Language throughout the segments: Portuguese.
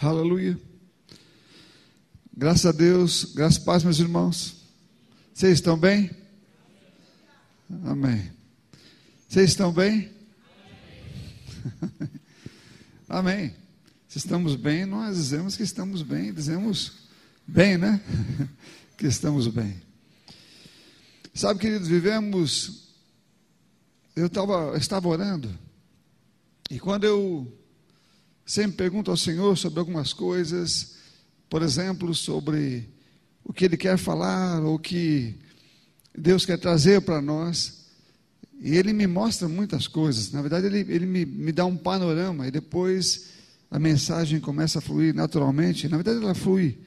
Aleluia. Graças a Deus, graças a paz, meus irmãos. Vocês estão bem? Amém. Vocês estão bem? Amém. Se estamos bem, nós dizemos que estamos bem, dizemos bem, né? que estamos bem. Sabe, queridos, vivemos. Eu tava, estava orando, e quando eu sempre pergunto ao Senhor sobre algumas coisas, por exemplo, sobre o que Ele quer falar, ou o que Deus quer trazer para nós. E Ele me mostra muitas coisas. Na verdade, Ele, ele me, me dá um panorama e depois a mensagem começa a fluir naturalmente. Na verdade, ela flui.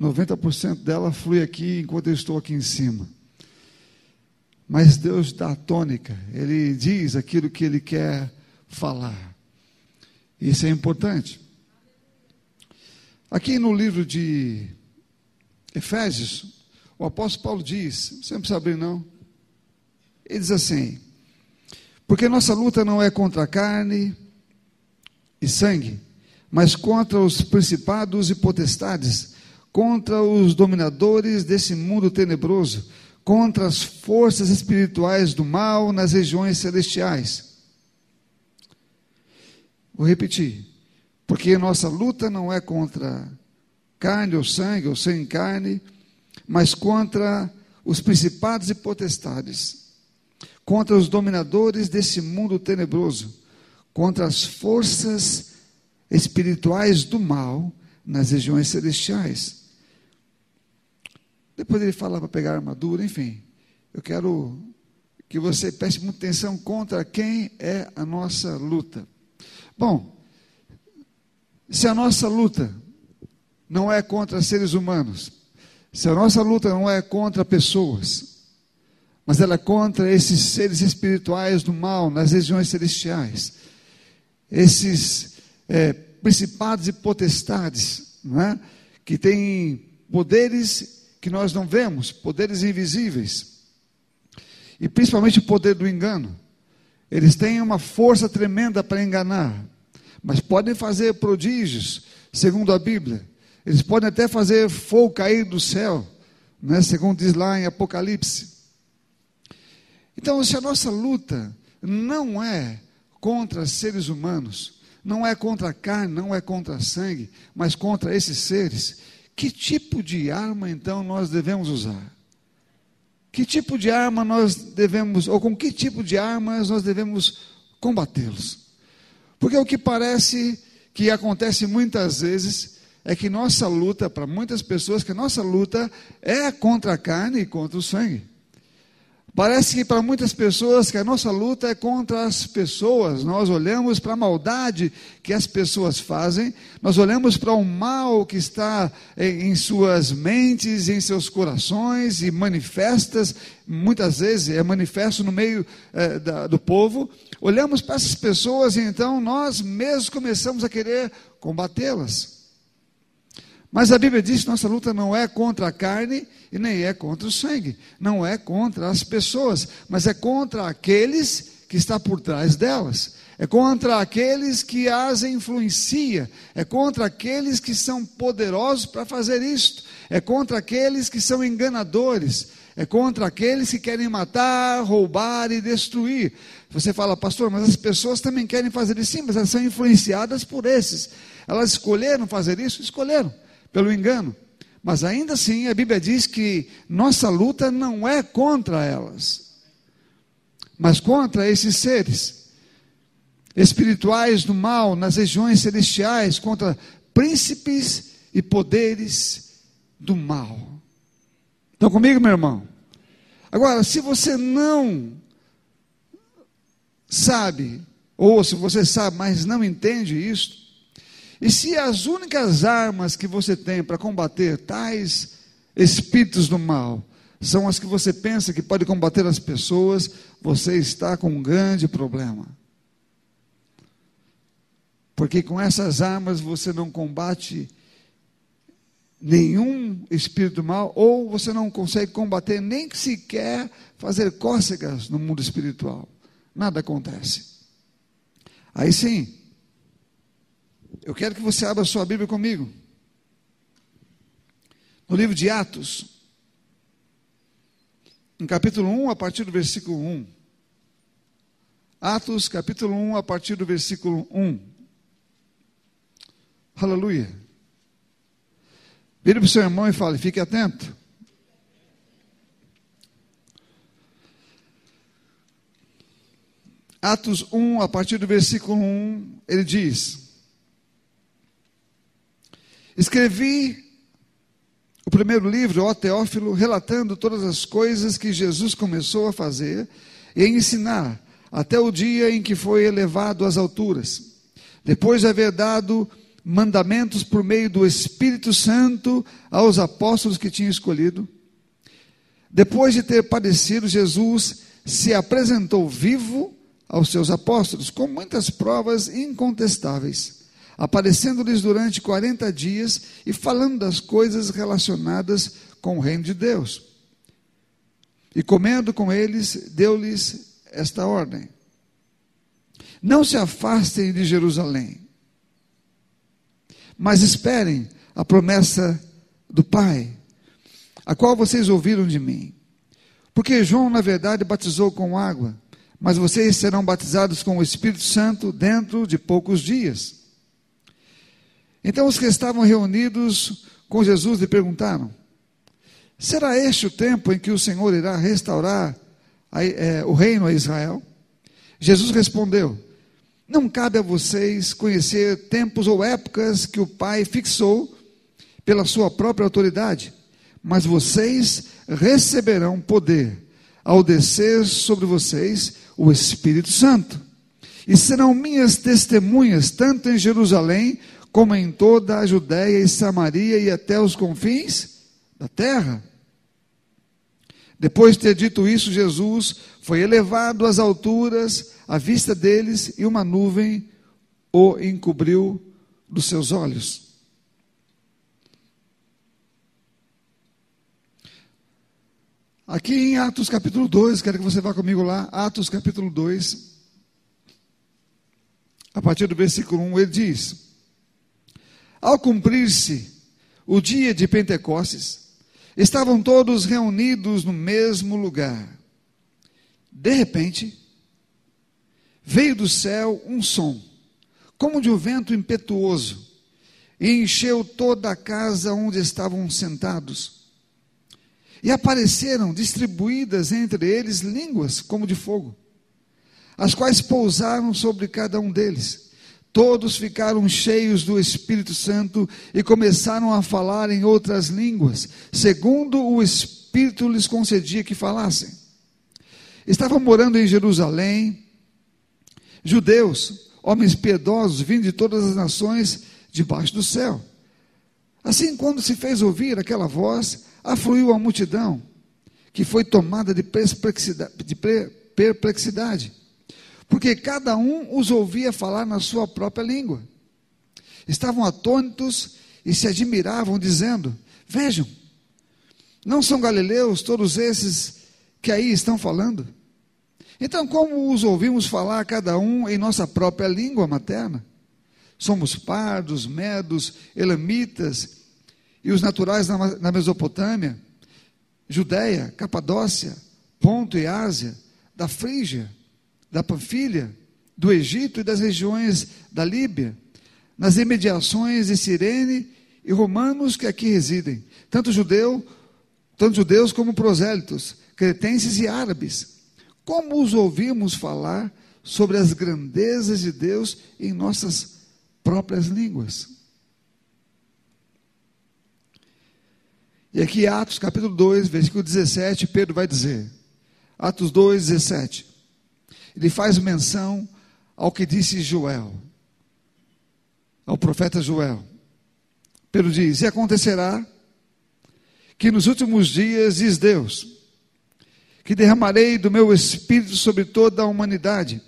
90% dela flui aqui enquanto eu estou aqui em cima. Mas Deus dá a tônica, Ele diz aquilo que Ele quer falar. Isso é importante. Aqui no livro de Efésios, o apóstolo Paulo diz, sempre sabe não? Ele diz assim: Porque nossa luta não é contra carne e sangue, mas contra os principados e potestades, contra os dominadores desse mundo tenebroso, contra as forças espirituais do mal nas regiões celestiais. Vou repetir. Porque nossa luta não é contra carne ou sangue, ou sem carne, mas contra os principados e potestades, contra os dominadores desse mundo tenebroso, contra as forças espirituais do mal nas regiões celestiais. Depois ele fala para pegar a armadura, enfim. Eu quero que você preste muita atenção contra quem é a nossa luta. Bom, se a nossa luta não é contra seres humanos, se a nossa luta não é contra pessoas, mas ela é contra esses seres espirituais do mal nas regiões celestiais, esses é, principados e potestades, não é? que têm poderes que nós não vemos, poderes invisíveis, e principalmente o poder do engano. Eles têm uma força tremenda para enganar mas podem fazer prodígios, segundo a Bíblia. Eles podem até fazer fogo cair do céu, né, segundo diz lá em Apocalipse. Então, se a nossa luta não é contra seres humanos, não é contra a carne, não é contra sangue, mas contra esses seres, que tipo de arma então nós devemos usar? Que tipo de arma nós devemos, ou com que tipo de armas nós devemos combatê-los? Porque o que parece que acontece muitas vezes é que nossa luta, para muitas pessoas, que nossa luta é contra a carne e contra o sangue. Parece que para muitas pessoas que a nossa luta é contra as pessoas. Nós olhamos para a maldade que as pessoas fazem, nós olhamos para o mal que está em suas mentes, em seus corações e manifestas, muitas vezes é manifesto no meio é, da, do povo. Olhamos para essas pessoas e então nós mesmos começamos a querer combatê-las. Mas a Bíblia diz que nossa luta não é contra a carne e nem é contra o sangue, não é contra as pessoas, mas é contra aqueles que está por trás delas. É contra aqueles que as influencia, é contra aqueles que são poderosos para fazer isto, é contra aqueles que são enganadores, é contra aqueles que querem matar, roubar e destruir. Você fala, pastor, mas as pessoas também querem fazer isso, sim, mas elas são influenciadas por esses. Elas escolheram fazer isso? Escolheram pelo engano. Mas ainda assim, a Bíblia diz que nossa luta não é contra elas, mas contra esses seres espirituais do mal nas regiões celestiais, contra príncipes e poderes do mal. Estão comigo, meu irmão? Agora, se você não sabe, ou se você sabe, mas não entende isso, e se as únicas armas que você tem para combater tais espíritos do mal são as que você pensa que pode combater as pessoas, você está com um grande problema. Porque com essas armas você não combate nenhum espírito mal, ou você não consegue combater nem sequer fazer cócegas no mundo espiritual. Nada acontece. Aí sim, Eu quero que você abra sua Bíblia comigo. No livro de Atos, em capítulo 1, a partir do versículo 1. Atos, capítulo 1, a partir do versículo 1. Aleluia. Vire para o seu irmão e fale: fique atento. Atos 1, a partir do versículo 1, ele diz: Escrevi o primeiro livro, ó Teófilo, relatando todas as coisas que Jesus começou a fazer e a ensinar, até o dia em que foi elevado às alturas, depois de haver dado mandamentos por meio do Espírito Santo aos apóstolos que tinha escolhido. Depois de ter padecido, Jesus se apresentou vivo aos seus apóstolos, com muitas provas incontestáveis, aparecendo-lhes durante 40 dias e falando das coisas relacionadas com o reino de Deus. E comendo com eles, deu-lhes esta ordem: Não se afastem de Jerusalém, mas esperem a promessa do Pai, a qual vocês ouviram de mim. Porque João, na verdade, batizou com água mas vocês serão batizados com o Espírito Santo dentro de poucos dias. Então os que estavam reunidos com Jesus lhe perguntaram: Será este o tempo em que o Senhor irá restaurar a, é, o reino a Israel? Jesus respondeu: Não cabe a vocês conhecer tempos ou épocas que o Pai fixou pela sua própria autoridade, mas vocês receberão poder ao descer sobre vocês o Espírito Santo. E serão minhas testemunhas, tanto em Jerusalém, como em toda a Judéia e Samaria e até os confins da terra. Depois de ter dito isso, Jesus foi elevado às alturas, à vista deles, e uma nuvem o encobriu dos seus olhos. Aqui em Atos capítulo 2, quero que você vá comigo lá, Atos capítulo 2, a partir do versículo 1, ele diz: Ao cumprir-se o dia de Pentecostes, estavam todos reunidos no mesmo lugar. De repente, veio do céu um som, como de um vento impetuoso, e encheu toda a casa onde estavam sentados. E apareceram distribuídas entre eles línguas como de fogo, as quais pousaram sobre cada um deles. Todos ficaram cheios do Espírito Santo e começaram a falar em outras línguas, segundo o Espírito lhes concedia que falassem. Estavam morando em Jerusalém judeus, homens piedosos, vindo de todas as nações debaixo do céu. Assim, quando se fez ouvir aquela voz, afluiu a multidão, que foi tomada de perplexidade, de perplexidade, porque cada um os ouvia falar na sua própria língua. Estavam atônitos e se admiravam, dizendo: Vejam, não são galileus todos esses que aí estão falando? Então, como os ouvimos falar cada um em nossa própria língua materna? Somos pardos, medos, elamitas e os naturais na, Mesopotâmia, Judéia, Capadócia, Ponto e Ásia, da Frígia, da Panfilha, do Egito e das regiões da Líbia, nas imediações de Cirene e romanos que aqui residem, tanto judeu, tanto judeus como prosélitos, cretenses e árabes. Como os ouvimos falar sobre as grandezas de Deus em nossas próprias línguas? E aqui, Atos capítulo 2, versículo 17, Pedro vai dizer: Atos 2, 17. Ele faz menção ao que disse Joel, ao profeta Joel. Pedro diz: E acontecerá que nos últimos dias, diz Deus, que derramarei do meu espírito sobre toda a humanidade.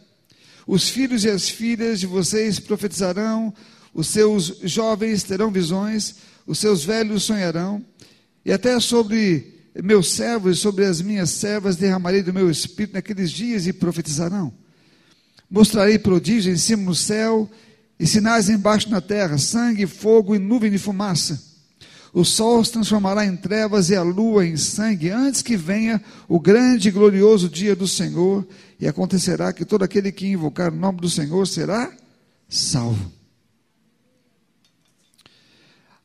Os filhos e as filhas de vocês profetizarão, os seus jovens terão visões, os seus velhos sonharão e até sobre meus servos e sobre as minhas servas derramarei do meu espírito naqueles dias e profetizarão. Mostrarei prodígio em cima no céu e sinais embaixo na terra: sangue, fogo e nuvem de fumaça. O sol se transformará em trevas e a lua em sangue, antes que venha o grande e glorioso dia do Senhor, e acontecerá que todo aquele que invocar o nome do Senhor será salvo.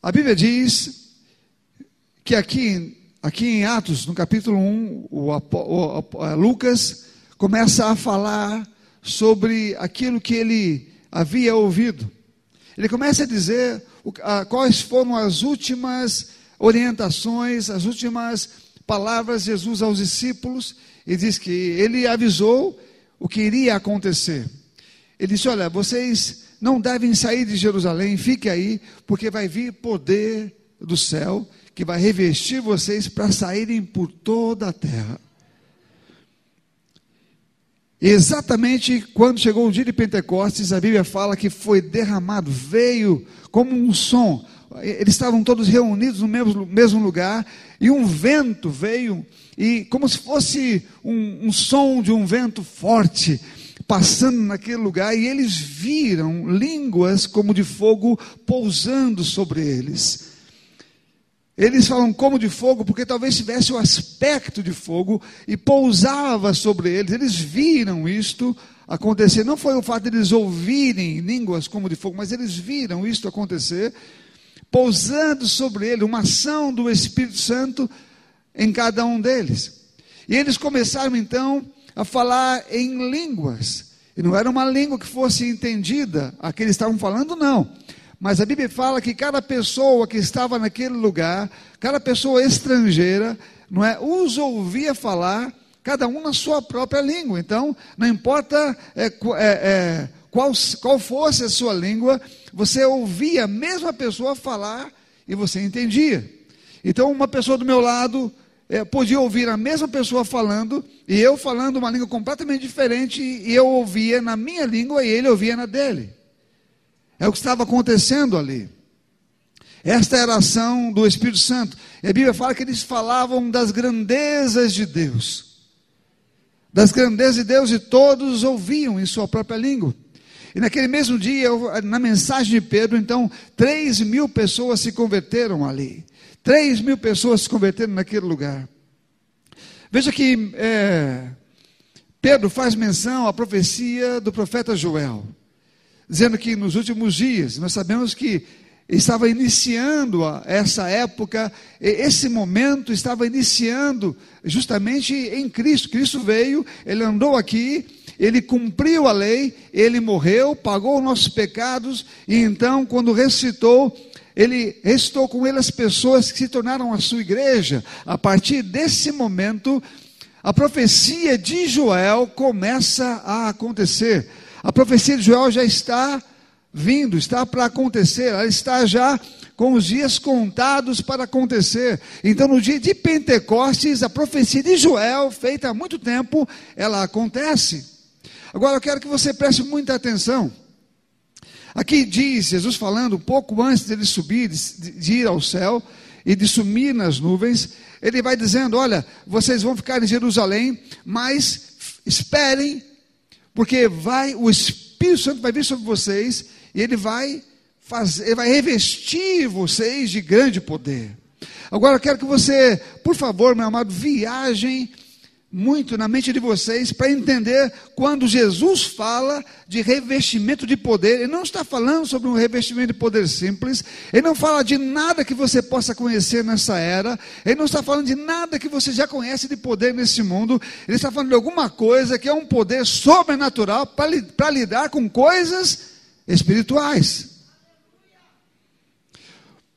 A Bíblia diz que aqui, aqui em Atos, no capítulo 1, o, o, o, Lucas começa a falar sobre aquilo que ele havia ouvido. Ele começa a dizer quais foram as últimas orientações, as últimas palavras de Jesus aos discípulos, e diz que ele avisou o que iria acontecer. Ele disse: Olha, vocês não devem sair de Jerusalém, fique aí, porque vai vir poder do céu que vai revestir vocês para saírem por toda a terra. Exatamente quando chegou o dia de Pentecostes, a Bíblia fala que foi derramado, veio como um som. Eles estavam todos reunidos no mesmo, mesmo lugar, e um vento veio, e como se fosse um, um som de um vento forte, passando naquele lugar, e eles viram línguas como de fogo pousando sobre eles. Eles falam como de fogo, porque talvez tivesse o aspecto de fogo e pousava sobre eles. Eles viram isto acontecer. Não foi o fato de eles ouvirem línguas como de fogo, mas eles viram isto acontecer, pousando sobre ele uma ação do Espírito Santo em cada um deles. E eles começaram então a falar em línguas. E não era uma língua que fosse entendida, a que eles estavam falando, não mas a Bíblia fala que cada pessoa que estava naquele lugar, cada pessoa estrangeira, não é, os ouvia falar, cada um na sua própria língua. Então, não importa é, é, é, qual, qual fosse a sua língua, você ouvia a mesma pessoa falar e você entendia. Então, uma pessoa do meu lado é, podia ouvir a mesma pessoa falando, e eu falando uma língua completamente diferente, e eu ouvia na minha língua e ele ouvia na dele. É o que estava acontecendo ali. Esta era a ação do Espírito Santo. E a Bíblia fala que eles falavam das grandezas de Deus. Das grandezas de Deus e todos ouviam em sua própria língua. E naquele mesmo dia, na mensagem de Pedro, então, 3 mil pessoas se converteram ali. 3 mil pessoas se converteram naquele lugar. Veja que é, Pedro faz menção à profecia do profeta Joel dizendo que nos últimos dias, nós sabemos que estava iniciando essa época, esse momento estava iniciando justamente em Cristo. Cristo veio, ele andou aqui, ele cumpriu a lei, ele morreu, pagou os nossos pecados, e então, quando ressuscitou, ele ressuscitou com ele as pessoas que se tornaram a sua igreja. A partir desse momento, a profecia de Joel começa a acontecer. A profecia de Joel já está vindo, está para acontecer, ela está já com os dias contados para acontecer. Então, no dia de Pentecostes, a profecia de Joel, feita há muito tempo, ela acontece. Agora eu quero que você preste muita atenção. Aqui diz, Jesus falando, pouco antes dele subir, de ir ao céu e de sumir nas nuvens, ele vai dizendo: Olha, vocês vão ficar em Jerusalém, mas esperem porque vai o Espírito Santo vai vir sobre vocês e ele vai fazer, ele vai revestir vocês de grande poder. Agora eu quero que você, por favor, meu amado, viajem muito na mente de vocês para entender quando Jesus fala de revestimento de poder, ele não está falando sobre um revestimento de poder simples, ele não fala de nada que você possa conhecer nessa era, ele não está falando de nada que você já conhece de poder nesse mundo, ele está falando de alguma coisa que é um poder sobrenatural para lidar com coisas espirituais.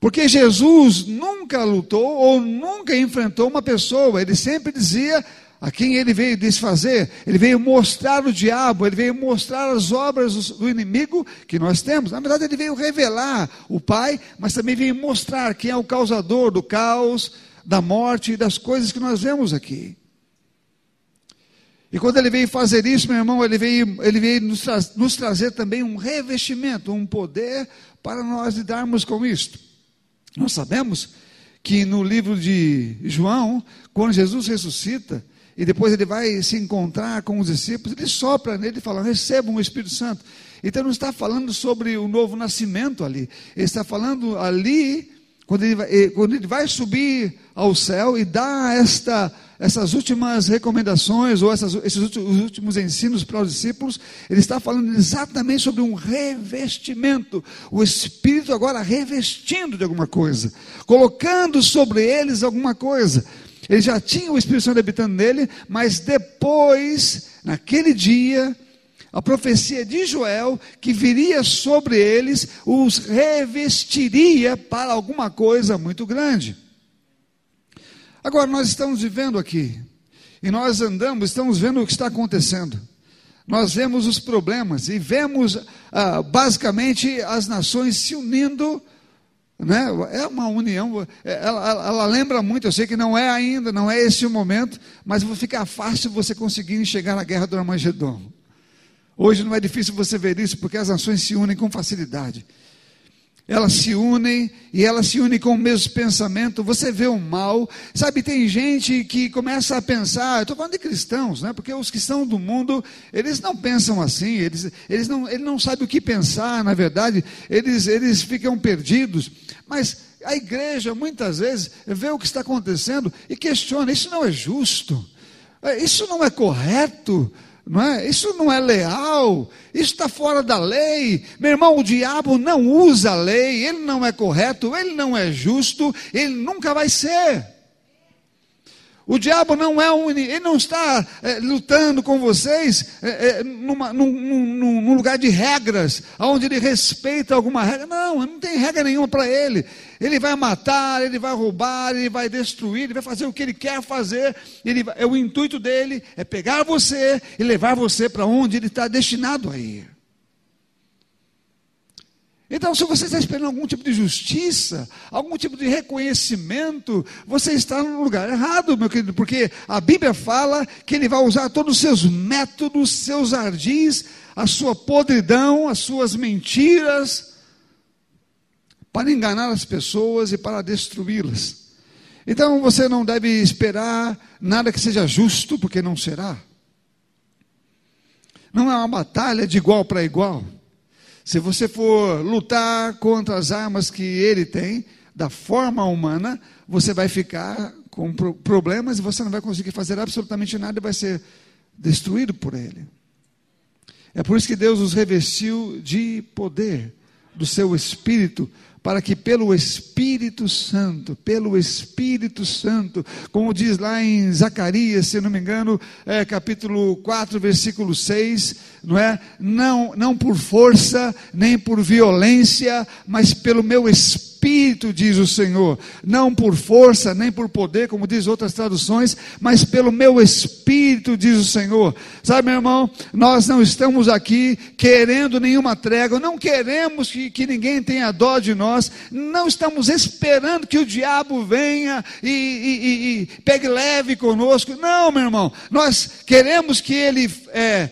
Porque Jesus nunca lutou ou nunca enfrentou uma pessoa, ele sempre dizia a quem ele veio desfazer, ele veio mostrar o diabo, ele veio mostrar as obras do inimigo que nós temos. Na verdade, ele veio revelar o Pai, mas também veio mostrar quem é o causador do caos, da morte e das coisas que nós vemos aqui. E quando ele veio fazer isso, meu irmão, ele veio, ele veio nos, tra nos trazer também um revestimento, um poder para nós lidarmos com isto. Nós sabemos que no livro de João, quando Jesus ressuscita, e depois ele vai se encontrar com os discípulos, ele sopra nele e fala: recebam o Espírito Santo. Então não está falando sobre o novo nascimento ali. Ele está falando ali, quando ele vai, eh, quando ele vai subir ao céu e dar esta, essas últimas recomendações, ou essas, esses últimos ensinos para os discípulos, ele está falando exatamente sobre um revestimento. O Espírito agora revestindo de alguma coisa, colocando sobre eles alguma coisa. Ele já tinha o Espírito Santo habitando nele, mas depois, naquele dia, a profecia de Joel, que viria sobre eles, os revestiria para alguma coisa muito grande. Agora, nós estamos vivendo aqui, e nós andamos, estamos vendo o que está acontecendo. Nós vemos os problemas e vemos ah, basicamente as nações se unindo né? É uma união, é, ela, ela, lembra muito, eu sei que não é ainda, não é esse o momento, mas vai ficar fácil você conseguir chegar na guerra do Armagedon. Hoje não é difícil você ver isso, porque as nações se unem com facilidade. Elas se unem e elas se unem com o mesmo pensamento. Você vê o mal. Sabe, tem gente que começa a pensar, estou falando de cristãos, né? porque os que são do mundo, eles não pensam assim, eles, eles, não, eles não sabem o que pensar, na verdade, eles, eles ficam perdidos. Mas a igreja, muitas vezes, vê o que está acontecendo e questiona: isso não é justo, isso não é correto não é? Isso não é leal, isso está fora da lei. Meu irmão, o diabo não usa a lei, ele não é correto, ele não é justo, ele nunca vai ser. O diabo não é um, ele não está é, lutando com vocês é, é, numa, num, num, num, lugar de regras, onde ele respeita alguma regra. Não, não tem regra nenhuma para ele. Ele vai matar, ele vai roubar, ele vai destruir, ele vai fazer o que ele quer fazer. Ele, é o intuito dele é pegar você e levar você para onde ele está destinado a ir. Então, se você está esperando algum tipo de justiça, algum tipo de reconhecimento, você está no lugar errado, meu querido, porque a Bíblia fala que ele vai usar todos os seus métodos, seus ardis, a sua podridão, as suas mentiras, para enganar as pessoas e para destruí-las. Então, você não deve esperar nada que seja justo, porque não será. Não é uma batalha de igual para igual. Se você for lutar contra as armas que ele tem, da forma humana, você vai ficar com problemas e você não vai conseguir fazer absolutamente nada e vai ser destruído por ele. É por isso que Deus os revestiu de poder do seu espírito para que pelo Espírito Santo, pelo Espírito Santo, como diz lá em Zacarias, se não me engano, é, capítulo 4, versículo 6, não é? Não, não por força, nem por violência, mas pelo meu Espírito Espírito, diz o Senhor, não por força, nem por poder, como diz outras traduções, mas pelo meu Espírito, diz o Senhor. Sabe, meu irmão, nós não estamos aqui querendo nenhuma trégua, não queremos que, que ninguém tenha dó de nós, não estamos esperando que o diabo venha e, e, e, e pegue leve conosco. Não, meu irmão, nós queremos que ele é,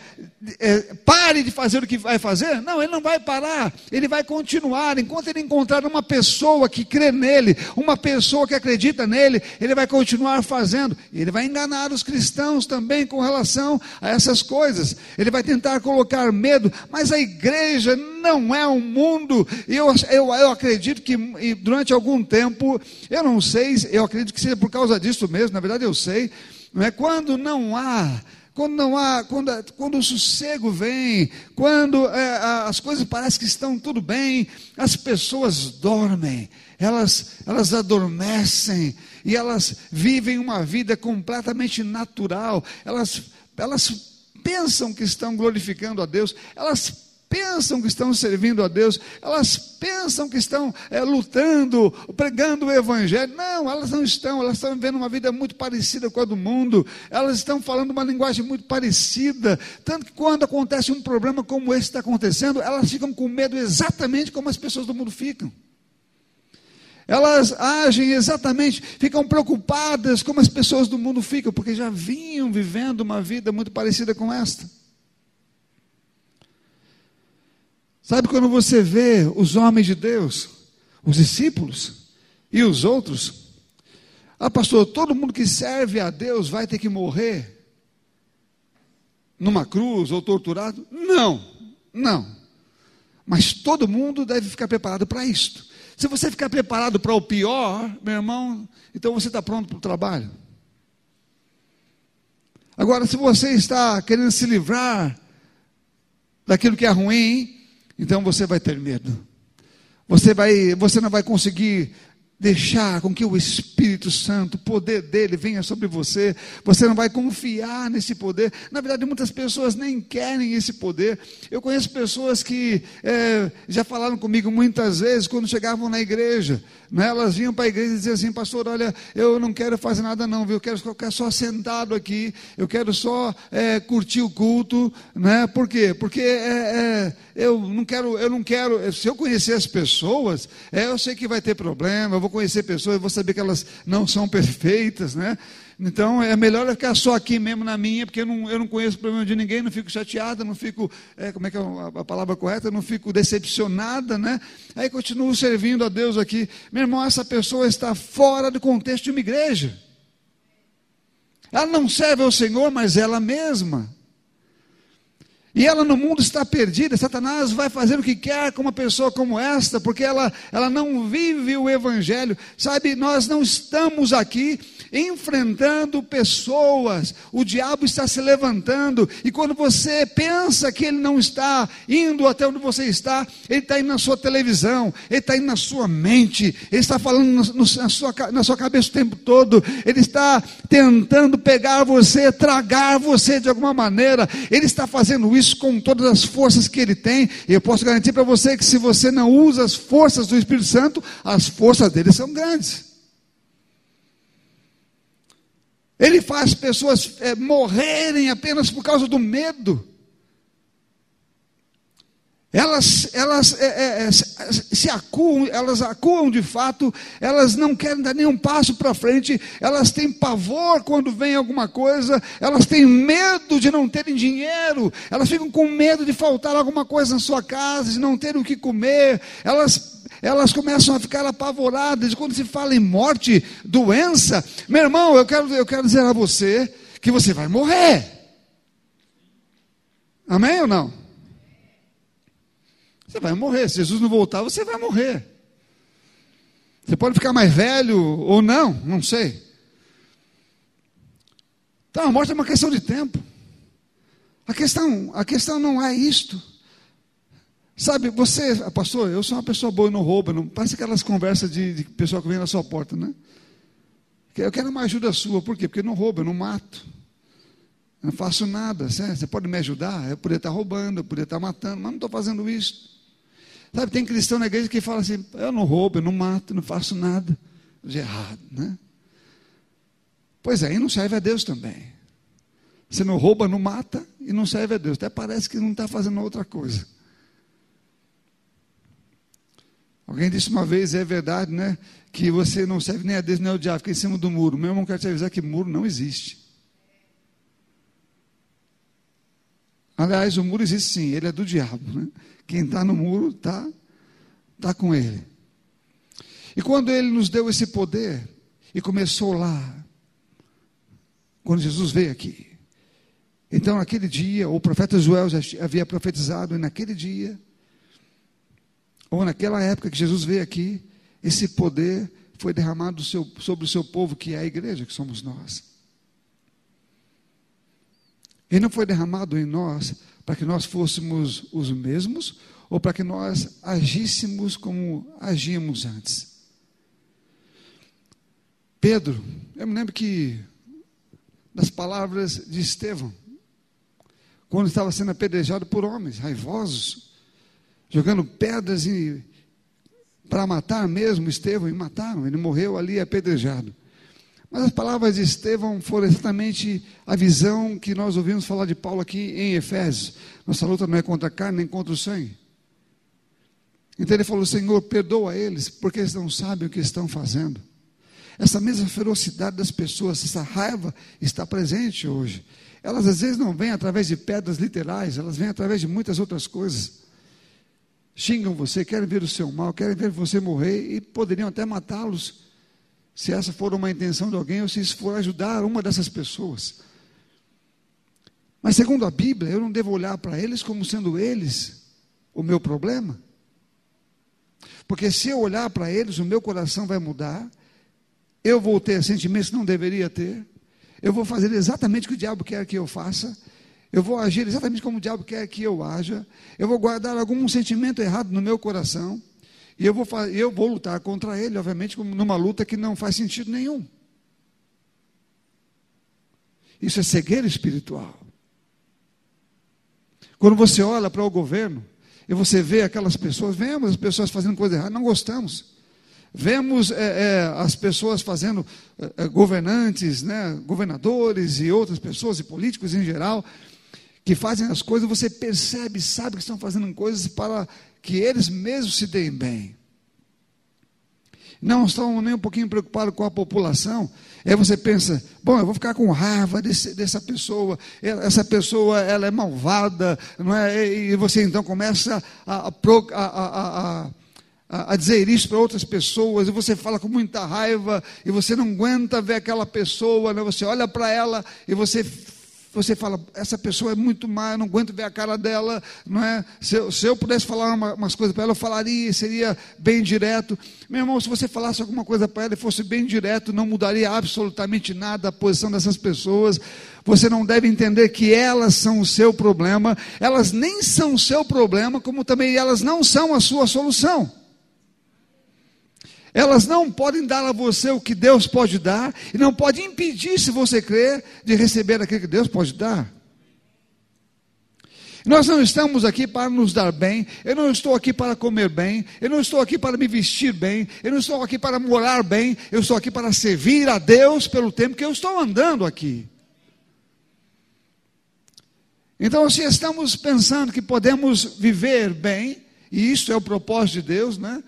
é, pare de fazer o que vai fazer? Não, ele não vai parar, ele vai continuar. Enquanto ele encontrar uma pessoa que crê nele, uma pessoa que acredita nele, ele vai continuar fazendo. Ele vai enganar os cristãos também com relação a essas coisas. Ele vai tentar colocar medo, mas a igreja não é um mundo. Eu, eu, eu acredito que durante algum tempo, eu não sei, eu acredito que seja por causa disso mesmo, na verdade eu sei, não é? quando não há quando não há, quando, quando o sossego vem, quando é, as coisas parecem que estão tudo bem, as pessoas dormem, elas, elas adormecem e elas vivem uma vida completamente natural, elas, elas pensam que estão glorificando a Deus, elas pensam que estão servindo a Deus, elas pensam que estão é, lutando, pregando o Evangelho. Não, elas não estão, elas estão vivendo uma vida muito parecida com a do mundo, elas estão falando uma linguagem muito parecida. Tanto que quando acontece um problema como esse está acontecendo, elas ficam com medo exatamente como as pessoas do mundo ficam. Elas agem exatamente, ficam preocupadas como as pessoas do mundo ficam, porque já vinham vivendo uma vida muito parecida com esta. Sabe quando você vê os homens de Deus, os discípulos e os outros? Ah, pastor, todo mundo que serve a Deus vai ter que morrer numa cruz ou torturado? Não, não. Mas todo mundo deve ficar preparado para isto. Se você ficar preparado para o pior, meu irmão, então você está pronto para o trabalho. Agora, se você está querendo se livrar daquilo que é ruim, então você vai ter medo. Você, vai, você não vai conseguir deixar com que o Espírito Santo, o poder dele venha sobre você, você não vai confiar nesse poder. Na verdade, muitas pessoas nem querem esse poder. Eu conheço pessoas que é, já falaram comigo muitas vezes quando chegavam na igreja. Né, elas vinham para a igreja e diziam assim: Pastor, olha, eu não quero fazer nada, não, viu? eu quero ficar só sentado aqui, eu quero só é, curtir o culto. Né? Por quê? Porque é, é eu não quero, eu não quero, se eu conhecer as pessoas, é, eu sei que vai ter problema, eu vou conhecer pessoas, eu vou saber que elas não são perfeitas, né? Então é melhor eu ficar só aqui mesmo na minha, porque eu não, eu não conheço o problema de ninguém, não fico chateada, não fico, é, como é que é a, a palavra correta? Não fico decepcionada, né? Aí continuo servindo a Deus aqui. Meu irmão, essa pessoa está fora do contexto de uma igreja. Ela não serve ao Senhor, mas ela mesma. E ela no mundo está perdida. Satanás vai fazer o que quer com uma pessoa como esta, porque ela, ela não vive o Evangelho. Sabe, nós não estamos aqui enfrentando pessoas, o diabo está se levantando, e quando você pensa que ele não está indo até onde você está, ele está indo na sua televisão, ele está indo na sua mente, ele está falando no, na, sua, na sua cabeça o tempo todo, ele está tentando pegar você, tragar você de alguma maneira, ele está fazendo isso com todas as forças que ele tem, e eu posso garantir para você que se você não usa as forças do Espírito Santo, as forças dele são grandes. Ele faz pessoas é, morrerem apenas por causa do medo. Elas, elas é, é, se acuam, elas acuam de fato, elas não querem dar nenhum passo para frente, elas têm pavor quando vem alguma coisa, elas têm medo de não terem dinheiro, elas ficam com medo de faltar alguma coisa na sua casa, de não terem o que comer, elas elas começam a ficar apavoradas. Quando se fala em morte, doença, meu irmão, eu quero, eu quero dizer a você que você vai morrer. Amém ou não? Você vai morrer. Se Jesus não voltar, você vai morrer. Você pode ficar mais velho ou não, não sei. Então a morte é uma questão de tempo. A questão, a questão não é isto. Sabe, você, pastor, eu sou uma pessoa boa e não roubo, não parece aquelas conversas de, de pessoal que vem na sua porta, né? Eu quero uma ajuda sua, por quê? Porque eu não roubo, eu não mato. Eu não faço nada, certo? você pode me ajudar? Eu poderia estar roubando, eu poderia estar matando, mas não estou fazendo isso. Sabe, tem cristão na igreja que fala assim: eu não roubo, eu não mato, eu não faço nada de errado, né? Pois é, e não serve a Deus também. Você não rouba, não mata e não serve a Deus. Até parece que não está fazendo outra coisa. Alguém disse uma vez, é verdade, né? Que você não serve nem a Deus nem ao diabo, fica em cima do muro. Meu irmão quer te avisar que muro não existe. Aliás, o muro existe sim, ele é do diabo. Né? Quem está no muro está tá com ele. E quando ele nos deu esse poder, e começou lá, quando Jesus veio aqui. Então, naquele dia, o profeta Joel já havia profetizado, e naquele dia, ou naquela época que Jesus veio aqui, esse poder foi derramado sobre o seu povo, que é a igreja, que somos nós. Ele não foi derramado em nós para que nós fôssemos os mesmos ou para que nós agíssemos como agíamos antes. Pedro, eu me lembro que das palavras de Estevão, quando estava sendo apedrejado por homens raivosos, jogando pedras e para matar mesmo Estevão, e mataram, ele morreu ali apedrejado. Mas as palavras de Estevão foram exatamente a visão que nós ouvimos falar de Paulo aqui em Efésios. Nossa luta não é contra a carne nem contra o sangue. Então ele falou: Senhor, perdoa eles, porque eles não sabem o que estão fazendo. Essa mesma ferocidade das pessoas, essa raiva está presente hoje. Elas às vezes não vêm através de pedras literais, elas vêm através de muitas outras coisas xingam você, querem ver o seu mal, querem ver você morrer e poderiam até matá-los, se essa for uma intenção de alguém ou se isso for ajudar uma dessas pessoas. Mas segundo a Bíblia, eu não devo olhar para eles como sendo eles o meu problema? Porque se eu olhar para eles, o meu coração vai mudar, eu vou ter sentimentos que não deveria ter, eu vou fazer exatamente o que o diabo quer que eu faça, eu vou agir exatamente como o diabo quer que eu haja, eu vou guardar algum sentimento errado no meu coração, e eu vou, eu vou lutar contra ele, obviamente, numa luta que não faz sentido nenhum. Isso é cegueira espiritual. Quando você olha para o governo e você vê aquelas pessoas, vemos as pessoas fazendo coisa errada, não gostamos. Vemos é, é, as pessoas fazendo, é, é, governantes, né, governadores e outras pessoas, e políticos em geral, que fazem as coisas, você percebe, sabe que estão fazendo coisas para que eles mesmos se deem bem. Não estão nem um pouquinho preocupados com a população. Aí você pensa, bom, eu vou ficar com raiva desse, dessa pessoa, essa pessoa ela é malvada, não é? E você então começa a, a, a, a, a dizer isso para outras pessoas, e você fala com muita raiva, e você não aguenta ver aquela pessoa, né? você olha para ela e você você fala, essa pessoa é muito má, eu não aguento ver a cara dela, não é? Se eu, se eu pudesse falar uma, umas coisas para ela, eu falaria, seria bem direto. Meu irmão, se você falasse alguma coisa para ela e fosse bem direto, não mudaria absolutamente nada a posição dessas pessoas. Você não deve entender que elas são o seu problema, elas nem são o seu problema, como também elas não são a sua solução. Elas não podem dar a você o que Deus pode dar, e não pode impedir, se você crer, de receber aquilo que Deus pode dar. Nós não estamos aqui para nos dar bem, eu não estou aqui para comer bem, eu não estou aqui para me vestir bem, eu não estou aqui para morar bem, eu estou aqui para servir a Deus pelo tempo que eu estou andando aqui. Então, se estamos pensando que podemos viver bem, e isso é o propósito de Deus, né?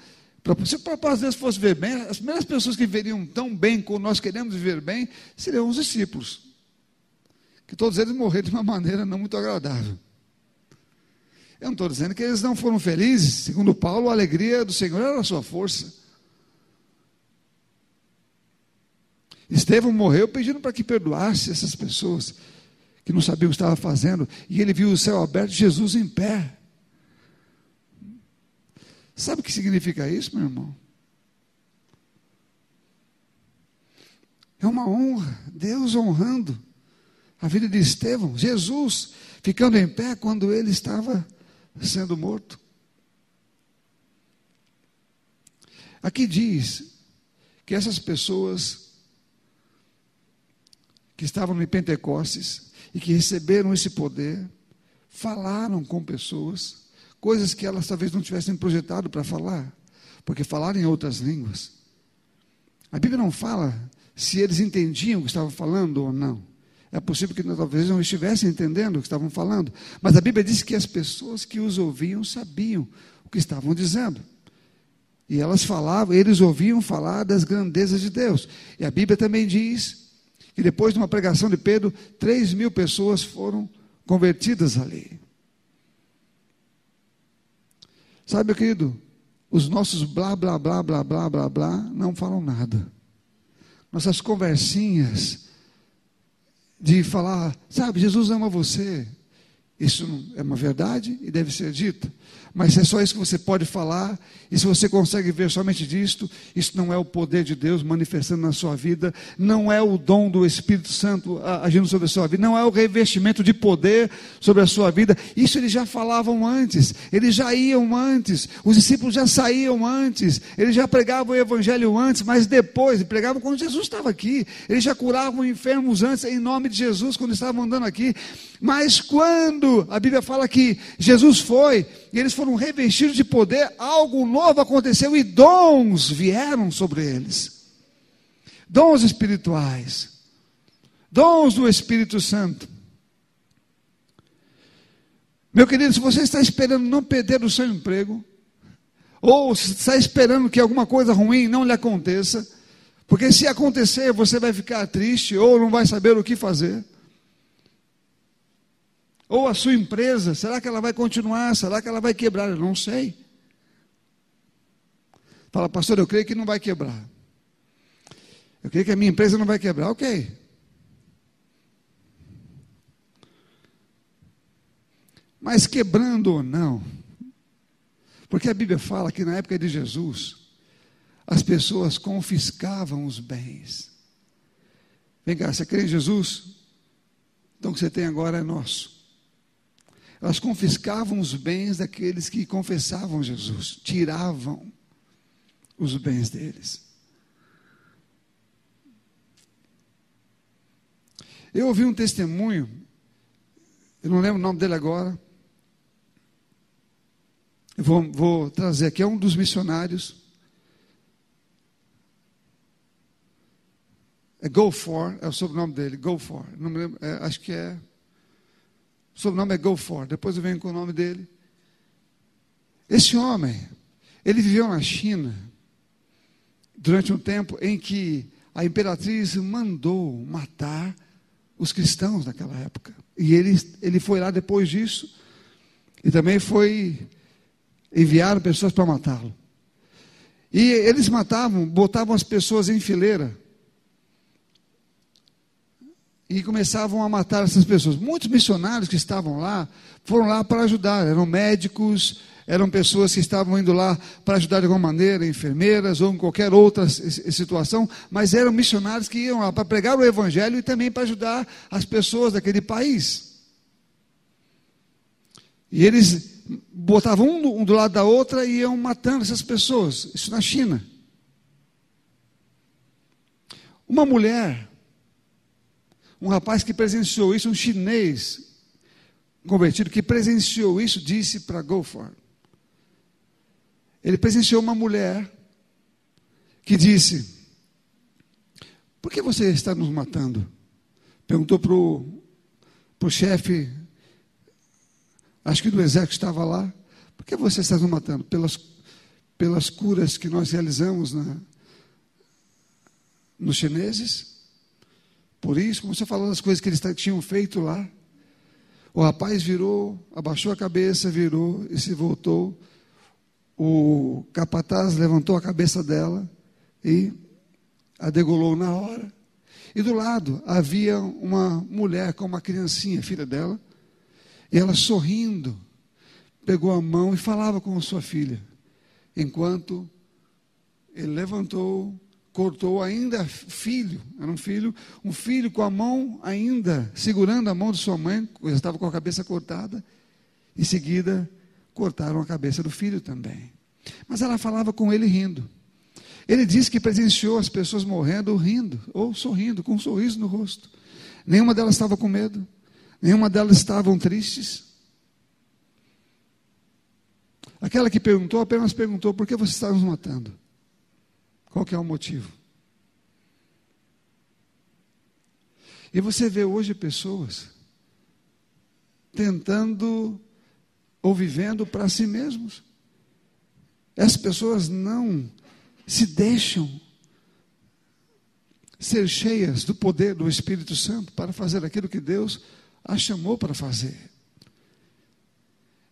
Se o propósito de fosse viver bem, as primeiras pessoas que viveriam tão bem como nós queremos viver bem seriam os discípulos. Que todos eles morreram de uma maneira não muito agradável. Eu não estou dizendo que eles não foram felizes, segundo Paulo, a alegria do Senhor era a sua força. Estevão morreu pedindo para que perdoasse essas pessoas que não sabiam o que estava fazendo, e ele viu o céu aberto, Jesus em pé. Sabe o que significa isso, meu irmão? É uma honra, Deus honrando a vida de Estevão, Jesus ficando em pé quando ele estava sendo morto. Aqui diz que essas pessoas que estavam em Pentecostes e que receberam esse poder, falaram com pessoas coisas que elas talvez não tivessem projetado para falar, porque falaram em outras línguas. A Bíblia não fala se eles entendiam o que estavam falando ou não. É possível que talvez não estivessem entendendo o que estavam falando, mas a Bíblia diz que as pessoas que os ouviam sabiam o que estavam dizendo. E elas falavam, eles ouviam falar das grandezas de Deus. E a Bíblia também diz que depois de uma pregação de Pedro, três mil pessoas foram convertidas ali. Sabe, meu querido, os nossos blá, blá, blá, blá, blá, blá, blá não falam nada. Nossas conversinhas de falar, sabe, Jesus ama você. Isso é uma verdade e deve ser dita. Mas é só isso que você pode falar, e se você consegue ver somente disto, isso não é o poder de Deus manifestando na sua vida, não é o dom do Espírito Santo agindo sobre a sua vida, não é o revestimento de poder sobre a sua vida. Isso eles já falavam antes, eles já iam antes, os discípulos já saíam antes, eles já pregavam o Evangelho antes, mas depois, pregavam quando Jesus estava aqui, eles já curavam enfermos antes, em nome de Jesus, quando estavam andando aqui. Mas quando a Bíblia fala que Jesus foi, e eles foram revestidos de poder, algo novo aconteceu e dons vieram sobre eles. Dons espirituais. Dons do Espírito Santo. Meu querido, se você está esperando não perder o seu emprego, ou está esperando que alguma coisa ruim não lhe aconteça, porque se acontecer você vai ficar triste ou não vai saber o que fazer. Ou a sua empresa, será que ela vai continuar? Será que ela vai quebrar? Eu não sei. Fala, pastor, eu creio que não vai quebrar. Eu creio que a minha empresa não vai quebrar. Ok. Mas quebrando ou não, Porque a Bíblia fala que na época de Jesus, as pessoas confiscavam os bens. Vem cá, você crê em Jesus? Então o que você tem agora é nosso. Elas confiscavam os bens daqueles que confessavam Jesus, tiravam os bens deles. Eu ouvi um testemunho, eu não lembro o nome dele agora, eu vou, vou trazer aqui, é um dos missionários. É Go For, é o sobrenome dele, Go For. Não me lembro, é, acho que é. Sobrenome é Go For. Depois eu venho com o nome dele. Esse homem, ele viveu na China durante um tempo em que a imperatriz mandou matar os cristãos naquela época. E ele, ele foi lá depois disso e também foi enviaram pessoas para matá-lo. E eles matavam, botavam as pessoas em fileira. E começavam a matar essas pessoas. Muitos missionários que estavam lá foram lá para ajudar. Eram médicos, eram pessoas que estavam indo lá para ajudar de alguma maneira, enfermeiras ou em qualquer outra situação, mas eram missionários que iam lá para pregar o evangelho e também para ajudar as pessoas daquele país. E eles botavam um do lado da outra e iam matando essas pessoas. Isso na China. Uma mulher, um rapaz que presenciou isso, um chinês convertido que presenciou isso, disse para Gofford. Ele presenciou uma mulher que disse: Por que você está nos matando? Perguntou para o chefe acho que do exército estava lá. Por que você está nos matando? Pelas, pelas curas que nós realizamos na, nos chineses? Por isso, como você falou das coisas que eles tinham feito lá. O rapaz virou, abaixou a cabeça, virou e se voltou. O capataz levantou a cabeça dela e a degolou na hora. E do lado havia uma mulher com uma criancinha, filha dela, e ela sorrindo, pegou a mão e falava com a sua filha, enquanto ele levantou, cortou ainda filho, era um filho, um filho com a mão ainda segurando a mão de sua mãe, estava com a cabeça cortada, em seguida cortaram a cabeça do filho também. Mas ela falava com ele rindo. Ele disse que presenciou as pessoas morrendo rindo, ou sorrindo, com um sorriso no rosto. Nenhuma delas estava com medo. Nenhuma delas estavam tristes. Aquela que perguntou apenas perguntou: por que você está nos matando? Qual que é o motivo? E você vê hoje pessoas tentando ou vivendo para si mesmos. Essas pessoas não se deixam ser cheias do poder do Espírito Santo para fazer aquilo que Deus a chamou para fazer.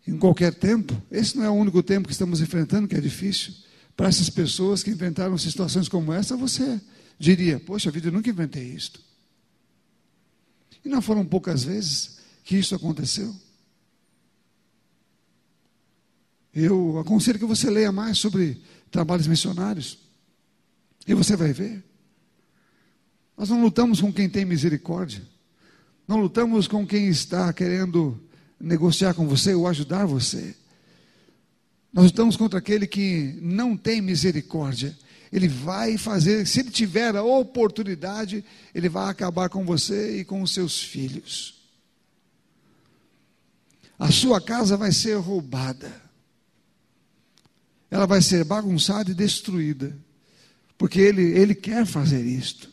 Em qualquer tempo, esse não é o único tempo que estamos enfrentando que é difícil. Para essas pessoas que inventaram situações como essa, você diria: Poxa vida, eu nunca inventei isto. E não foram poucas vezes que isso aconteceu. Eu aconselho que você leia mais sobre trabalhos missionários. E você vai ver. Nós não lutamos com quem tem misericórdia. Não lutamos com quem está querendo negociar com você ou ajudar você. Nós lutamos contra aquele que não tem misericórdia. Ele vai fazer, se ele tiver a oportunidade, ele vai acabar com você e com os seus filhos. A sua casa vai ser roubada. Ela vai ser bagunçada e destruída. Porque ele, ele quer fazer isto.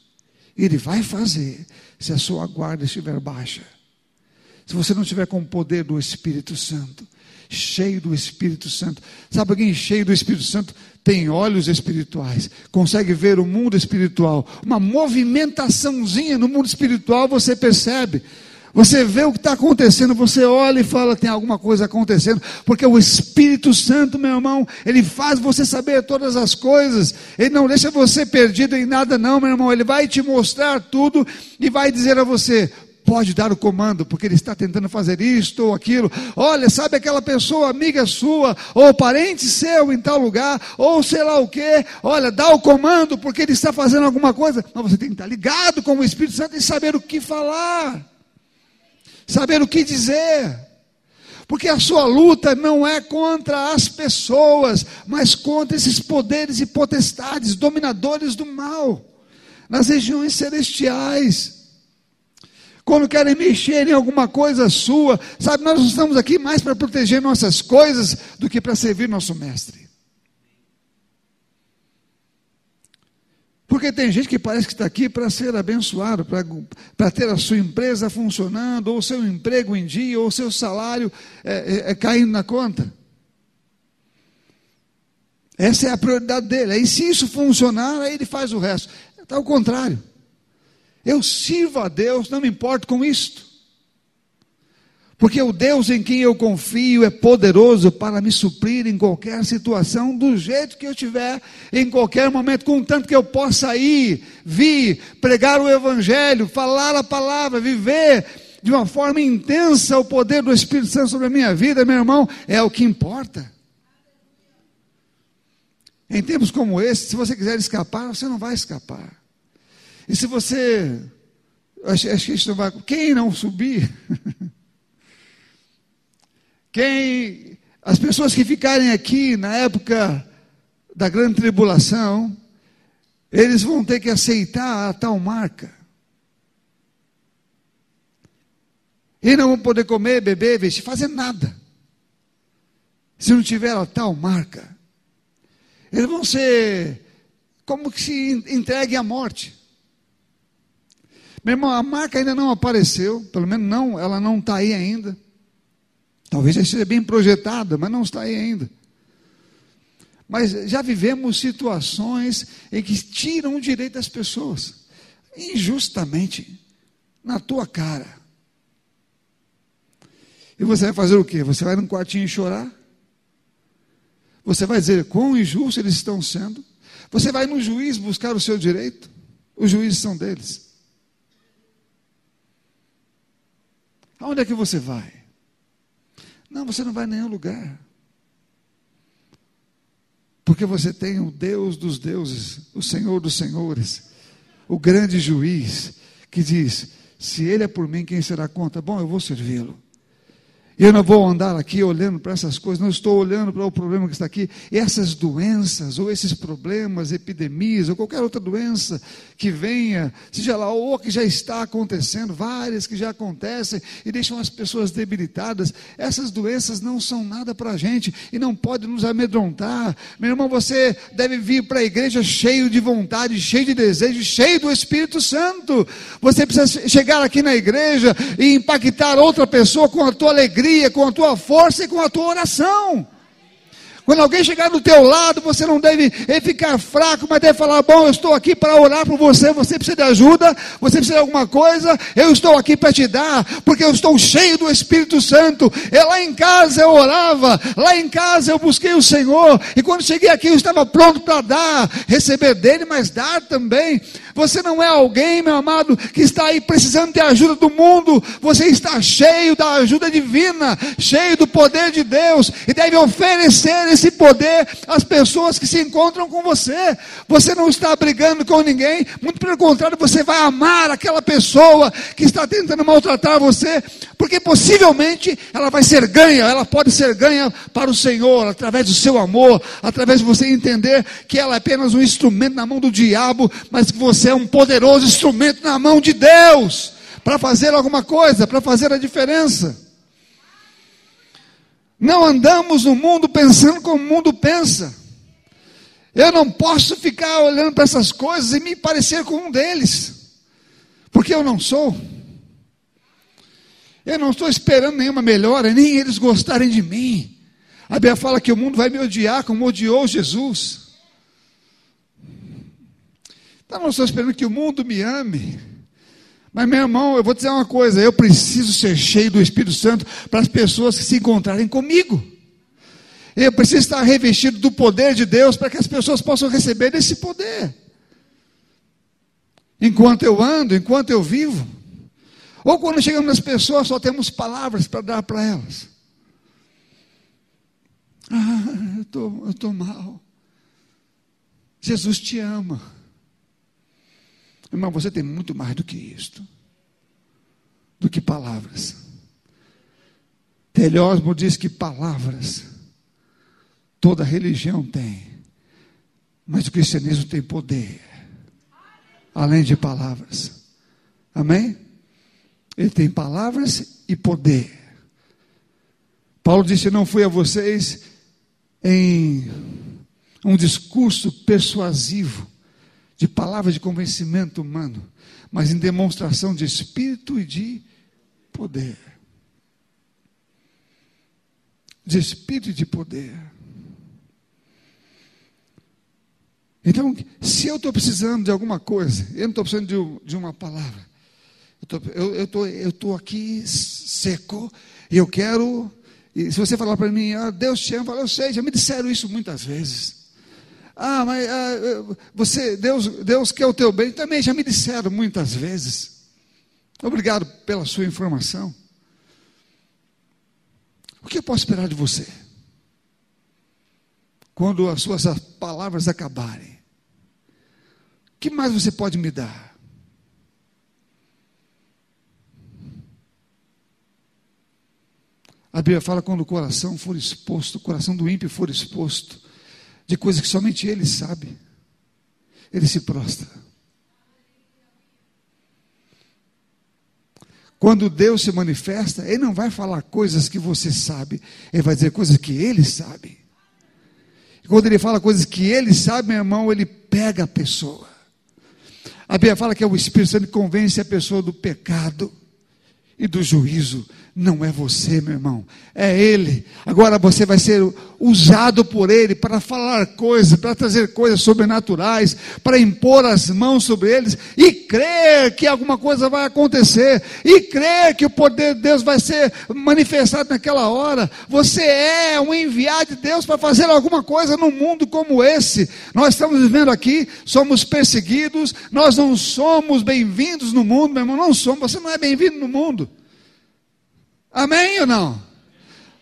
Ele vai fazer se a sua guarda estiver baixa. Se você não estiver com o poder do Espírito Santo, cheio do Espírito Santo. Sabe alguém cheio do Espírito Santo? Tem olhos espirituais, consegue ver o mundo espiritual, uma movimentaçãozinha no mundo espiritual você percebe. Você vê o que está acontecendo, você olha e fala, tem alguma coisa acontecendo, porque o Espírito Santo, meu irmão, ele faz você saber todas as coisas, ele não deixa você perdido em nada, não, meu irmão, ele vai te mostrar tudo e vai dizer a você: pode dar o comando, porque ele está tentando fazer isto ou aquilo. Olha, sabe aquela pessoa, amiga sua, ou parente seu em tal lugar, ou sei lá o que, olha, dá o comando, porque ele está fazendo alguma coisa. Mas você tem que estar ligado com o Espírito Santo e saber o que falar, saber o que dizer. Porque a sua luta não é contra as pessoas, mas contra esses poderes e potestades, dominadores do mal, nas regiões celestiais. Quando querem mexer em alguma coisa sua, sabe, nós estamos aqui mais para proteger nossas coisas do que para servir nosso mestre. Porque tem gente que parece que está aqui para ser abençoado, para ter a sua empresa funcionando, ou seu emprego em dia, ou seu salário é, é, é caindo na conta. Essa é a prioridade dele. Aí, se isso funcionar, aí ele faz o resto. Está ao contrário. Eu sirvo a Deus, não me importo com isto. Porque o Deus em quem eu confio é poderoso para me suprir em qualquer situação, do jeito que eu tiver, em qualquer momento, contanto que eu possa ir, vir, pregar o Evangelho, falar a palavra, viver de uma forma intensa o poder do Espírito Santo sobre a minha vida, meu irmão, é o que importa. Em tempos como esse, se você quiser escapar, você não vai escapar. E se você. Acho, acho que isso vai. Quem não subir. Quem as pessoas que ficarem aqui na época da grande tribulação, eles vão ter que aceitar a tal marca. E não vão poder comer, beber, vestir, fazer nada. Se não tiver a tal marca. Eles vão ser como que se entreguem à morte. Meu irmão, a marca ainda não apareceu, pelo menos não, ela não está aí ainda. Talvez já esteja bem projetada, mas não está aí ainda. Mas já vivemos situações em que tiram o direito das pessoas, injustamente, na tua cara. E você vai fazer o quê? Você vai num quartinho chorar? Você vai dizer quão injustos eles estão sendo? Você vai no juiz buscar o seu direito? Os juízes são deles. Aonde é que você vai? Não, você não vai a nenhum lugar. Porque você tem o Deus dos deuses, o Senhor dos senhores, o grande juiz, que diz: se ele é por mim, quem será contra? Bom, eu vou servi-lo. Eu não vou andar aqui olhando para essas coisas, não estou olhando para o problema que está aqui. Essas doenças, ou esses problemas, epidemias, ou qualquer outra doença que venha, seja lá, ou que já está acontecendo, várias que já acontecem e deixam as pessoas debilitadas, essas doenças não são nada para a gente e não pode nos amedrontar. Meu irmão, você deve vir para a igreja cheio de vontade, cheio de desejo, cheio do Espírito Santo. Você precisa chegar aqui na igreja e impactar outra pessoa com a tua alegria alegria, com a tua força e com a tua oração. Quando alguém chegar do teu lado, você não deve ficar fraco, mas deve falar: Bom, eu estou aqui para orar por você. Você precisa de ajuda, você precisa de alguma coisa. Eu estou aqui para te dar, porque eu estou cheio do Espírito Santo. E lá em casa eu orava, lá em casa eu busquei o Senhor. E quando cheguei aqui, eu estava pronto para dar, receber dele, mas dar também. Você não é alguém, meu amado, que está aí precisando de ajuda do mundo. Você está cheio da ajuda divina, cheio do poder de Deus e deve oferecer esse poder às pessoas que se encontram com você. Você não está brigando com ninguém, muito pelo contrário, você vai amar aquela pessoa que está tentando maltratar você, porque possivelmente ela vai ser ganha, ela pode ser ganha para o Senhor através do seu amor, através de você entender que ela é apenas um instrumento na mão do diabo, mas que você você é um poderoso instrumento na mão de Deus para fazer alguma coisa, para fazer a diferença. Não andamos no mundo pensando como o mundo pensa. Eu não posso ficar olhando para essas coisas e me parecer com um deles, porque eu não sou. Eu não estou esperando nenhuma melhora, nem eles gostarem de mim. A Bíblia fala que o mundo vai me odiar como odiou Jesus. Então não estou esperando que o mundo me ame. Mas, meu irmão, eu vou dizer uma coisa: eu preciso ser cheio do Espírito Santo para as pessoas que se encontrarem comigo. Eu preciso estar revestido do poder de Deus para que as pessoas possam receber desse poder. Enquanto eu ando, enquanto eu vivo. Ou quando chegamos nas pessoas, só temos palavras para dar para elas. Ah, eu tô, estou tô mal. Jesus te ama. Irmão, você tem muito mais do que isto. Do que palavras. Telhosmo diz que palavras toda religião tem. Mas o cristianismo tem poder. Além de palavras. Amém? Ele tem palavras e poder. Paulo disse: Não fui a vocês em um discurso persuasivo, de palavras de convencimento humano, mas em demonstração de espírito e de poder. De espírito e de poder. Então, se eu estou precisando de alguma coisa, eu não estou precisando de, de uma palavra, eu estou aqui seco e eu quero. E se você falar para mim, ah, Deus te ama, eu, falo, eu sei, já me disseram isso muitas vezes. Ah, mas ah, você, Deus, Deus quer o teu bem, também já me disseram muitas vezes. Obrigado pela sua informação. O que eu posso esperar de você? Quando as suas palavras acabarem, o que mais você pode me dar? A Bíblia fala quando o coração for exposto, o coração do ímpio for exposto, de coisas que somente ele sabe, ele se prostra. Quando Deus se manifesta, Ele não vai falar coisas que você sabe, Ele vai dizer coisas que Ele sabe. E quando Ele fala coisas que Ele sabe, meu irmão, Ele pega a pessoa. A Bíblia fala que é o Espírito Santo que convence a pessoa do pecado e do juízo. Não é você, meu irmão, é Ele. Agora você vai ser usado por Ele para falar coisas, para trazer coisas sobrenaturais, para impor as mãos sobre eles e crer que alguma coisa vai acontecer, e crer que o poder de Deus vai ser manifestado naquela hora. Você é um enviado de Deus para fazer alguma coisa no mundo como esse. Nós estamos vivendo aqui, somos perseguidos, nós não somos bem-vindos no mundo, meu irmão, não somos, você não é bem-vindo no mundo. Amém ou não?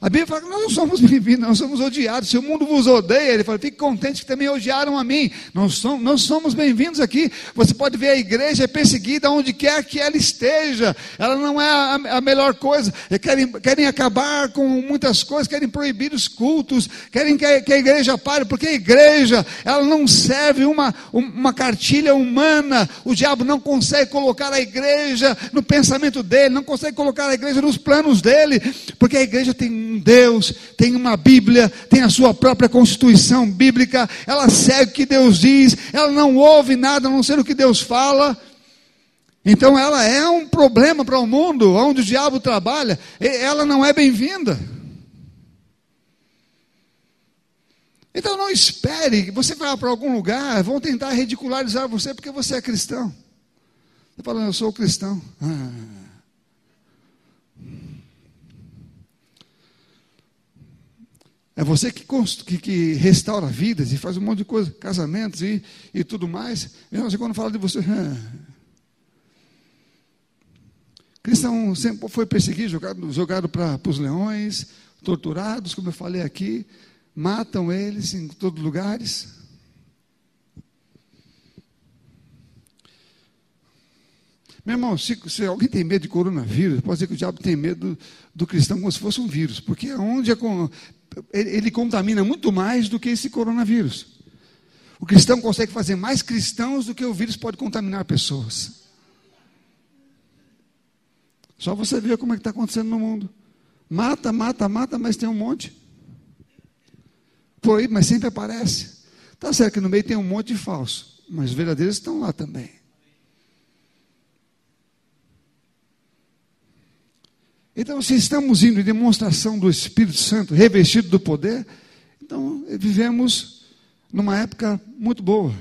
A Bíblia fala que nós não somos bem-vindos, nós somos odiados. Se o mundo vos odeia, ele fala, fique contente que também odiaram a mim. Nós somos, somos bem-vindos aqui. Você pode ver a igreja é perseguida onde quer que ela esteja. Ela não é a, a melhor coisa. Querem, querem acabar com muitas coisas, querem proibir os cultos, querem que a, que a igreja pare, porque a igreja, ela não serve uma, uma cartilha humana. O diabo não consegue colocar a igreja no pensamento dele, não consegue colocar a igreja nos planos dele, porque a igreja tem um Deus, tem uma Bíblia, tem a sua própria constituição bíblica, ela segue o que Deus diz, ela não ouve nada a não ser o que Deus fala. Então ela é um problema para o mundo, onde o diabo trabalha, ela não é bem-vinda. Então não espere você vá para algum lugar, vão tentar ridicularizar você porque você é cristão. Você fala, eu sou cristão. Ah. É você que, que, que, restaura vidas e faz um monte de coisa, casamentos e, e tudo mais. E você quando fala de você. Ah. Cristão sempre foi perseguido, jogado, jogado para os leões, torturados, como eu falei aqui, matam eles em todos os lugares. Meu irmão, se, se, alguém tem medo de coronavírus, pode dizer que o diabo tem medo do, do cristão como se fosse um vírus, porque onde é com, ele contamina muito mais do que esse coronavírus. O cristão consegue fazer mais cristãos do que o vírus pode contaminar pessoas. Só você ver como é que está acontecendo no mundo. Mata, mata, mata, mas tem um monte. Aí, mas sempre aparece. Tá certo que no meio tem um monte de falso, mas os verdadeiros estão lá também. Então, se estamos indo em demonstração do Espírito Santo, revestido do poder, então vivemos numa época muito boa.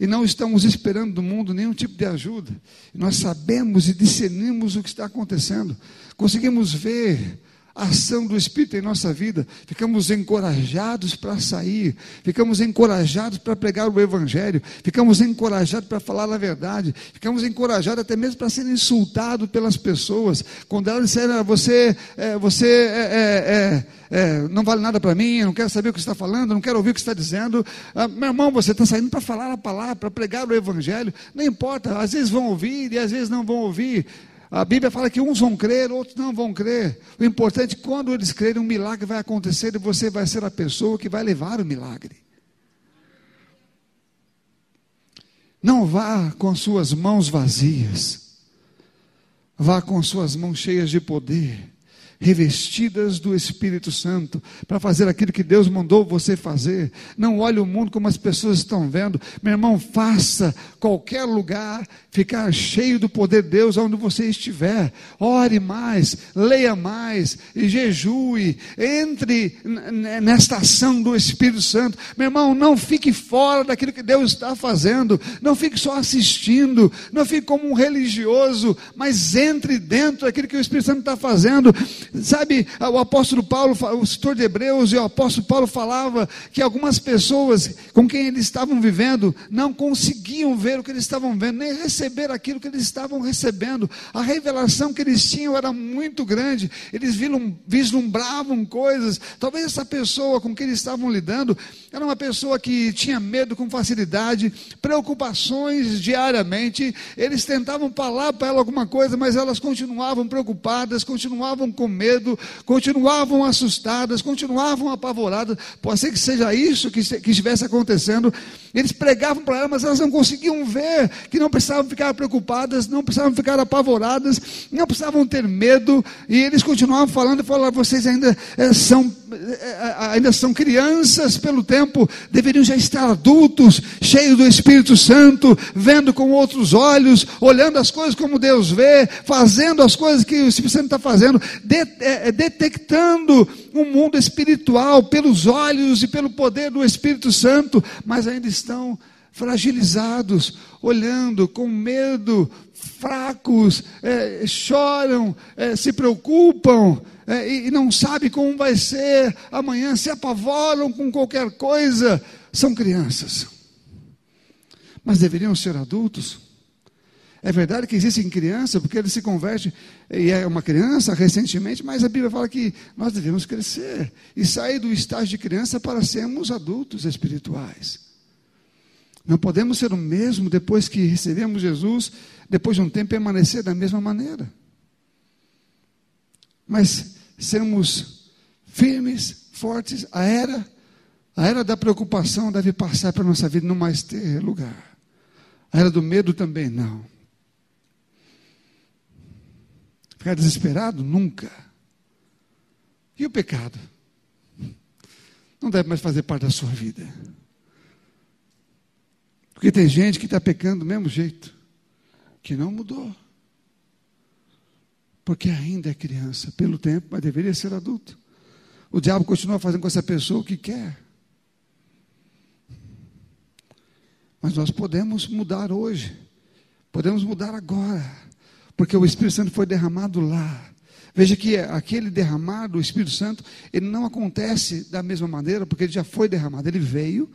E não estamos esperando do mundo nenhum tipo de ajuda. Nós sabemos e discernimos o que está acontecendo. Conseguimos ver ação do Espírito em nossa vida, ficamos encorajados para sair, ficamos encorajados para pregar o Evangelho, ficamos encorajados para falar a verdade, ficamos encorajados até mesmo para ser insultados pelas pessoas. Quando elas disseram, ah, você, é, você é, é, é, não vale nada para mim, não quero saber o que está falando, não quero ouvir o que está dizendo. Ah, meu irmão, você está saindo para falar a palavra, para pregar o Evangelho, não importa, às vezes vão ouvir e às vezes não vão ouvir. A Bíblia fala que uns vão crer, outros não vão crer. O importante é quando eles crerem, um milagre vai acontecer e você vai ser a pessoa que vai levar o milagre. Não vá com suas mãos vazias, vá com suas mãos cheias de poder revestidas do Espírito Santo, para fazer aquilo que Deus mandou você fazer. Não olhe o mundo como as pessoas estão vendo. Meu irmão, faça qualquer lugar ficar cheio do poder de Deus onde você estiver. Ore mais, leia mais, jejue, entre nesta ação do Espírito Santo. Meu irmão, não fique fora daquilo que Deus está fazendo. Não fique só assistindo, não fique como um religioso, mas entre dentro daquilo que o Espírito Santo está fazendo. Sabe, o apóstolo Paulo, o escritor de Hebreus e o apóstolo Paulo falava que algumas pessoas com quem eles estavam vivendo não conseguiam ver o que eles estavam vendo, nem receber aquilo que eles estavam recebendo. A revelação que eles tinham era muito grande, eles vislumbravam coisas. Talvez essa pessoa com quem eles estavam lidando era uma pessoa que tinha medo com facilidade, preocupações diariamente. Eles tentavam falar para ela alguma coisa, mas elas continuavam preocupadas, continuavam com medo, continuavam assustadas, continuavam apavoradas. Pode ser que seja isso que, que estivesse acontecendo. Eles pregavam para ela, mas elas não conseguiam ver que não precisavam ficar preocupadas, não precisavam ficar apavoradas, não precisavam ter medo. E eles continuavam falando e falavam: vocês ainda é, são, é, ainda são crianças pelo tempo, deveriam já estar adultos, cheios do Espírito Santo, vendo com outros olhos, olhando as coisas como Deus vê, fazendo as coisas que o Espírito Santo está fazendo, é, detectando o um mundo espiritual pelos olhos e pelo poder do Espírito Santo, mas ainda estão fragilizados, olhando com medo, fracos, é, choram, é, se preocupam é, e, e não sabem como vai ser amanhã, se apavoram com qualquer coisa. São crianças, mas deveriam ser adultos. É verdade que existem crianças, porque ele se converte e é uma criança recentemente, mas a Bíblia fala que nós devemos crescer e sair do estágio de criança para sermos adultos espirituais. Não podemos ser o mesmo depois que recebemos Jesus, depois de um tempo permanecer da mesma maneira. Mas sermos firmes, fortes, a era, a era da preocupação deve passar para a nossa vida, não mais ter lugar. A era do medo também não. Ficar desesperado? Nunca. E o pecado? Não deve mais fazer parte da sua vida. Porque tem gente que está pecando do mesmo jeito, que não mudou. Porque ainda é criança, pelo tempo, mas deveria ser adulto. O diabo continua fazendo com essa pessoa o que quer. Mas nós podemos mudar hoje, podemos mudar agora porque o Espírito Santo foi derramado lá. Veja que aquele derramado, o Espírito Santo, ele não acontece da mesma maneira, porque ele já foi derramado, ele veio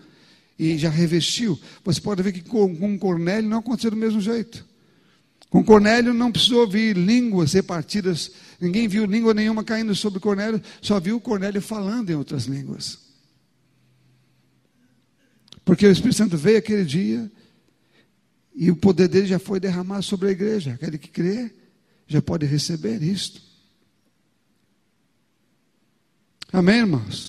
e já revestiu. Você pode ver que com, com Cornélio não aconteceu do mesmo jeito. Com Cornélio não precisou ouvir línguas repartidas, ninguém viu língua nenhuma caindo sobre Cornélio, só viu Cornélio falando em outras línguas. Porque o Espírito Santo veio aquele dia e o poder dele já foi derramado sobre a igreja. Aquele que crê já pode receber isto. Amém, irmãos?